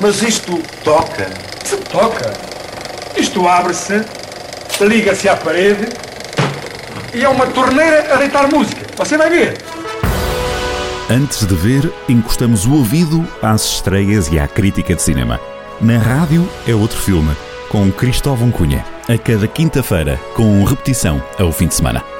Mas isto toca. Se toca. Isto abre-se, liga-se à parede e é uma torneira a deitar música. Você vai ver. Antes de ver, encostamos o ouvido às estreias e à crítica de cinema. Na rádio é outro filme, com Cristóvão Cunha. A cada quinta-feira, com repetição ao fim de semana.